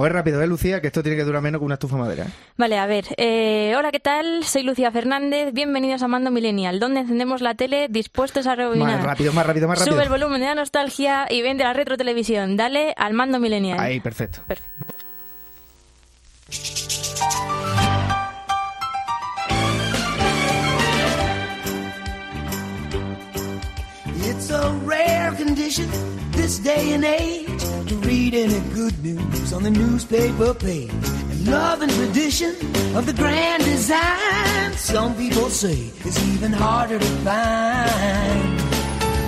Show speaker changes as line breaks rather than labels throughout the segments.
O es rápido, ¿eh, Lucía? Que esto tiene que durar menos que una estufa de madera. ¿eh?
Vale, a ver. eh, hola, ¿qué tal? Soy Lucía Fernández. Bienvenidos a Mando Millennial, donde encendemos la tele dispuestos a rebobinar.
Más rápido, más rápido, más rápido.
Sube el volumen de la nostalgia y vende la retro televisión. Dale al Mando Millennial.
Ahí, perfecto.
Perfecto.
It's a rare condition this day and age good news on the newspaper page. And love and tradition of the grand design, some people say is even harder to find.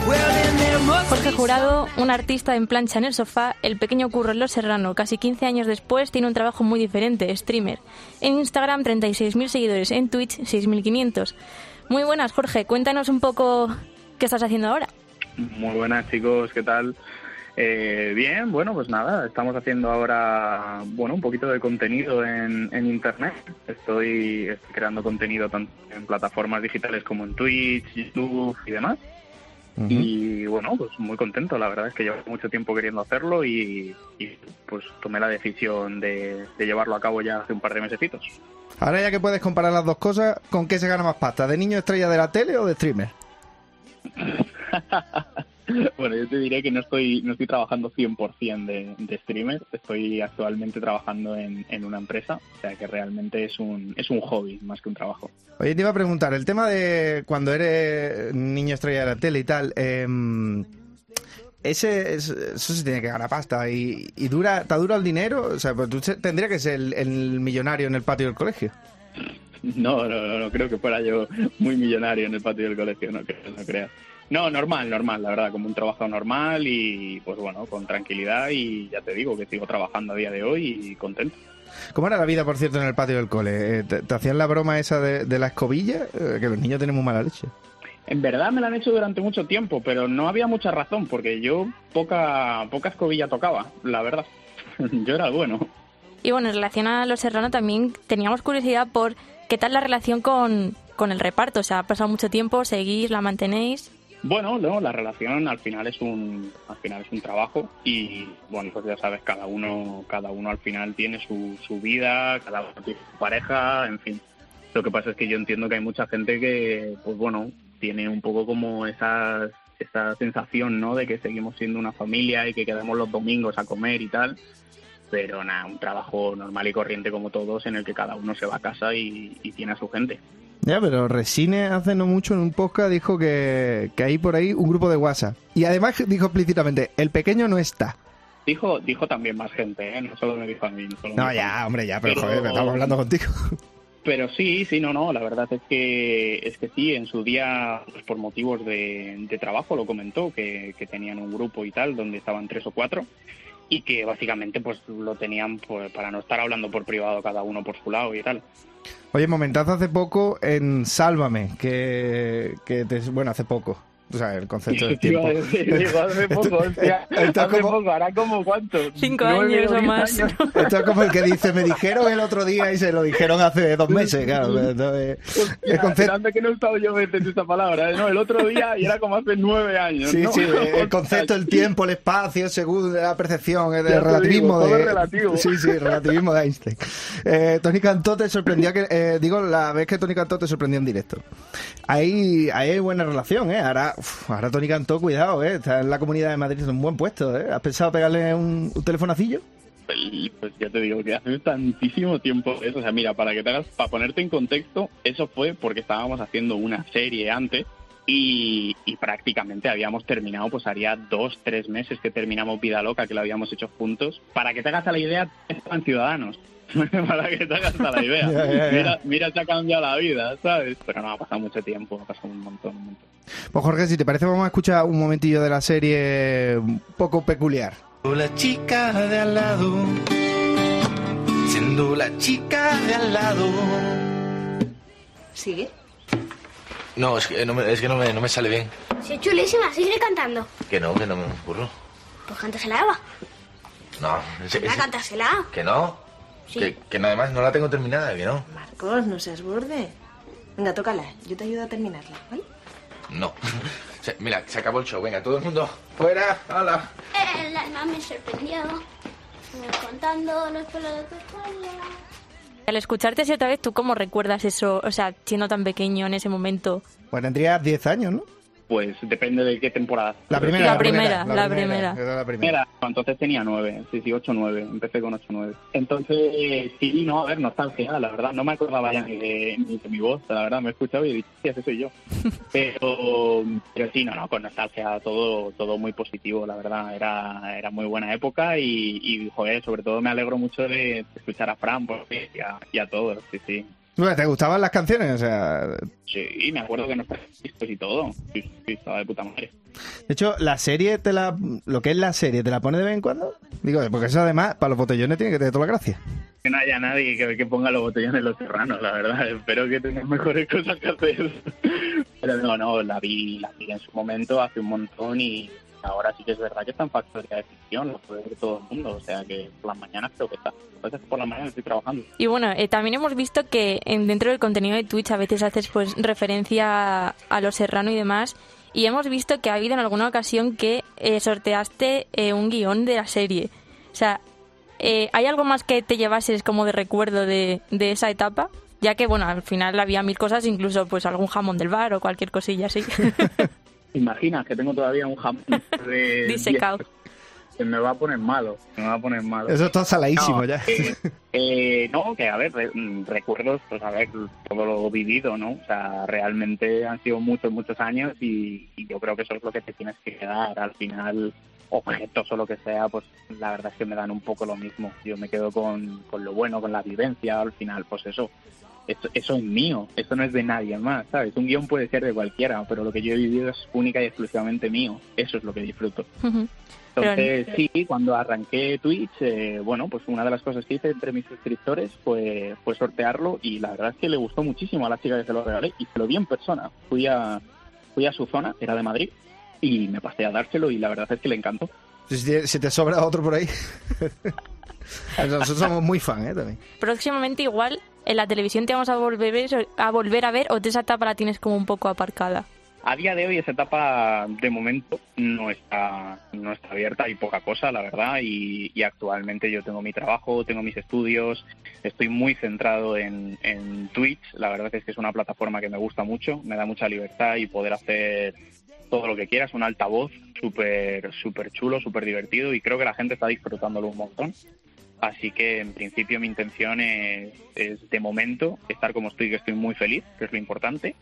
Well, then there must
Jorge Jurado, un artista en plancha en el sofá, el pequeño curro en Los Serrano, casi 15 años después, tiene un trabajo muy diferente, streamer. En Instagram 36.000 seguidores, en Twitch 6.500. Muy buenas, Jorge, cuéntanos un poco qué estás haciendo ahora.
Muy buenas chicos, ¿qué tal? Eh, bien, bueno, pues nada, estamos haciendo ahora, bueno, un poquito de contenido en, en internet. Estoy, estoy creando contenido tanto en plataformas digitales como en Twitch, YouTube y demás. Y bueno, pues muy contento, la verdad es que llevo mucho tiempo queriendo hacerlo y, y, pues tomé la decisión de, de llevarlo a cabo ya hace un par de mesecitos.
Ahora ya que puedes comparar las dos cosas, ¿con qué se gana más pasta? ¿De niño estrella de la tele o de streamer?
bueno, yo te diré que no estoy no estoy trabajando 100% de, de streamer, estoy actualmente trabajando en, en una empresa, o sea que realmente es un, es un hobby más que un trabajo.
Oye, te iba a preguntar, el tema de cuando eres niño estrella de la tele y tal, em, ese, es- eso se tiene que ganar pasta y, y dura, ¿te dura el dinero? O sea, pues tú tendrías que ser el, el millonario en el patio del colegio.
No, no, no, no creo que fuera yo muy millonario en el patio del colegio, no creo, no creo. No, normal, normal, la verdad, como un trabajo normal y pues bueno, con tranquilidad y ya te digo que sigo trabajando a día de hoy y contento.
¿Cómo era la vida, por cierto, en el patio del cole? Eh, ¿Te, te hacían la broma esa de, de la escobilla? Eh, que los niños tienen muy mala leche.
En verdad me la han hecho durante mucho tiempo, pero no había mucha razón porque yo poca, poca escobilla tocaba, la verdad. yo era el bueno.
Y bueno, en relación a Los Serrano también teníamos curiosidad por qué tal la relación con, con el reparto. O sea, ha pasado mucho tiempo, seguís, la mantenéis.
Bueno, no, la relación al final es un al final es un trabajo y bueno, pues ya sabes, cada uno cada uno al final tiene su, su vida, cada uno tiene su pareja, en fin. Lo que pasa es que yo entiendo que hay mucha gente que pues bueno, tiene un poco como esas esa sensación, ¿no? De que seguimos siendo una familia y que quedamos los domingos a comer y tal. Pero nada, un trabajo normal y corriente como todos en el que cada uno se va a casa y, y tiene a su gente.
Ya, pero Resine hace no mucho en un podcast dijo que, que hay por ahí un grupo de WhatsApp. Y además dijo explícitamente, el pequeño no está.
Dijo, dijo también más gente, ¿eh? No solo me dijo a mí. No, solo me
No, ya,
mí.
hombre, ya, pero,
Pero-
joder, estamos hablando contigo.
Pero sí, sí, no, no, la verdad es que es que sí, en su día, pues, por motivos de, de trabajo, lo comentó, que, que tenían un grupo y tal, donde estaban tres o cuatro, y que básicamente pues lo tenían pues, para no estar hablando por privado cada uno por su lado y tal.
Oye, momentazo hace poco en Sálvame, que, que te- bueno, hace poco. O sea, el concepto del tiempo.
digo, hace poco, hostia,
Esto es
hace
como-
poco, hará como cuánto,
Cinco años o más.
años.
Esto es como el que dice, me dijeron el otro día y se lo dijeron hace dos meses, claro. Entonces,
Hostia,
el concepto,
que no he estado yo metiendo esta palabra, ¿eh? no, el otro día y era como hace nueve años.
sí,
¿no?
sí, el concepto, el tiempo, el espacio, según la percepción, el relativismo
digo,
de...
relativo.
Sí, sí, el relativismo de Einstein. Eh, Tony Cantó te sorprendió, que, eh, digo, la vez que Tony Cantó te sorprendió en directo. Ahí, ahí hay buena relación, ¿eh? Ahora, ahora Tony Cantó, cuidado, ¿eh? Está en la comunidad de Madrid en un buen puesto, ¿eh? ¿Has pensado pegarle un, telefonacillo?
Pues ya te digo que hace tantísimo tiempo eso. O sea, mira, para que te hagas, para ponerte en contexto, eso fue porque estábamos haciendo una serie antes y, y prácticamente habíamos terminado, pues haría dos, tres meses que terminamos Vida Loca, que lo habíamos hecho juntos. Para que te hagas a la idea, estaban ciudadanos. Para que te hagas la idea. Mira, mira, se ha cambiado la vida, ¿sabes? Pero no, ha pasado mucho tiempo, ha pasado un montón, un montón.
Pues Jorge, si te parece, vamos a escuchar un momentillo de la serie un poco peculiar.
La chica de al lado, siendo la chica de al lado.
¿Sigue?
No, es que no me, es que no me, no me sale bien.
Sí, chulísima, sigue cantando.
Que no, que no me ocurro.
Pues cántasela, Eva.
No, es- es-
cántasela.
que no.
Sí.
Que, que nada más no la tengo terminada, que no.
Marcos, no seas borde. Venga, tócala. Yo te ayudo a terminarla, ¿vale?
No. Se- Mira, se acabó el show. Venga, todo el mundo fuera. ¡Hala!
El alma me sorprendió. Contando los pelos de tu historia.
Al escucharte así otra vez, ¿tú cómo recuerdas eso? O sea, siendo tan pequeño en ese momento.
Pues tendrías 10 años, ¿no?
Pues depende de qué temporada.
La primera,
La primera, la primera.
Era la primera.
Era, entonces tenía nueve, sí, sí, ocho, nueve, empecé con ocho, nueve. Entonces, sí, no, a ver, nostalgia, la verdad, no me acordaba ya ni de, ni de mi voz, la verdad, me he escuchado y he dicho, sí, ese soy yo. Pero, pero sí, no, no, con nostalgia, todo, todo muy positivo, la verdad, era, era muy buena época y, y, joder, sobre todo me alegro mucho de escuchar a Fran, pues, y a, y a todos, sí, sí.
Bueno, ¿Te gustaban las canciones? O sea,
Sí, me acuerdo que nos discos y todo, sí, sí, estaba de puta madre.
de hecho, la serie, te la, lo que es la serie, ¿te la pone de vez en cuando? Digo, porque eso además, para los botellones tiene que tener toda la gracia.
Que no haya nadie que, que ponga los botellones los serranos, la verdad. Espero que tengas mejores cosas que hacer. Pero no, no, la vi, la vi en su momento hace un montón y ahora sí que es verdad que está en factoría de ficción, lo puede ver todo el mundo. O sea que por las mañanas creo que está. A veces por las mañanas estoy trabajando.
Y bueno, eh, también hemos visto que en, dentro del contenido de Twitch a veces haces pues referencia a, a Los Serrano y demás. Y hemos visto que ha habido en alguna ocasión que eh, sorteaste eh, un guion de la serie. O sea, eh, ¿hay algo más que te llevases como de recuerdo de, de esa etapa? Ya que, bueno, al final había mil cosas, incluso pues algún jamón del bar o cualquier cosilla así.
Imaginas que tengo todavía un jamón de...
Disecado.
Se me va a poner malo, se me va a poner malo.
Eso está saladísimo
No,
ya.
eh, eh, no, que a ver, re- mm, recuerdos, pues a ver, todo lo vivido, ¿no? O sea, realmente han sido muchos, muchos años y, y yo creo que eso es lo que te tienes que quedar. Al final, objetos o lo que sea, pues la verdad es que me dan un poco lo mismo. Yo me quedo con, con lo bueno, con la vivencia, al final, pues eso. Eso, eso es mío, eso no es de nadie más, ¿sabes? Un guion puede ser de cualquiera, pero lo que yo he vivido es única y exclusivamente mío. Eso es lo que disfruto. Entonces, sí, cuando arranqué Twitch, eh, bueno, pues una de las cosas que hice entre mis suscriptores fue, fue sortearlo y la verdad es que le gustó muchísimo a la chica que se lo regalé y se lo vi en persona. Fui a, fui a su zona, era de Madrid, y me pasé a dárselo y la verdad es que le encantó.
Si te, si te sobra otro por ahí. Nosotros somos muy fan, ¿eh? También.
Próximamente igual en la televisión te vamos a volver, a volver a ver o esa etapa la tienes como un poco aparcada.
A día de hoy esa etapa de momento no está no está abierta, hay poca cosa, la verdad, y, actualmente yo tengo mi trabajo, tengo mis estudios, estoy muy centrado en, en Twitch, la verdad es que es una plataforma que me gusta mucho, me da mucha libertad y poder hacer todo lo que quieras, un altavoz súper súper chulo, súper divertido y creo que la gente está disfrutándolo un montón. Así que en principio mi intención es, es de momento estar como estoy, que estoy muy feliz, que es lo importante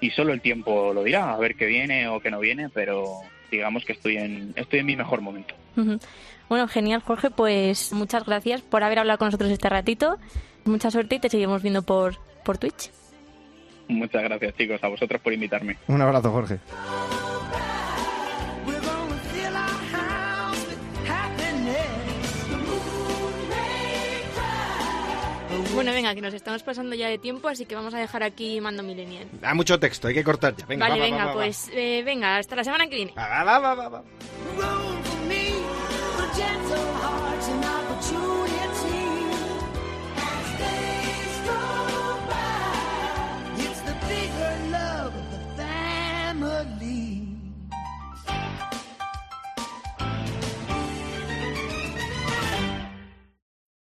y solo el tiempo lo dirá, a ver qué viene o qué no viene, pero digamos que estoy en, estoy en mi mejor momento.
Bueno, genial, Jorge. Pues muchas gracias por haber hablado con nosotros este ratito. Mucha suerte y te seguimos viendo por, por Twitch.
Muchas gracias chicos, a vosotros por invitarme.
Un abrazo, Jorge.
Bueno, venga, que nos estamos pasando ya de tiempo, así que vamos a dejar aquí Mando Millennial.
Da mucho texto, hay que cortar ya. Venga,
vale,
va, va,
venga,
va, va.
pues eh, venga, hasta la semana que viene.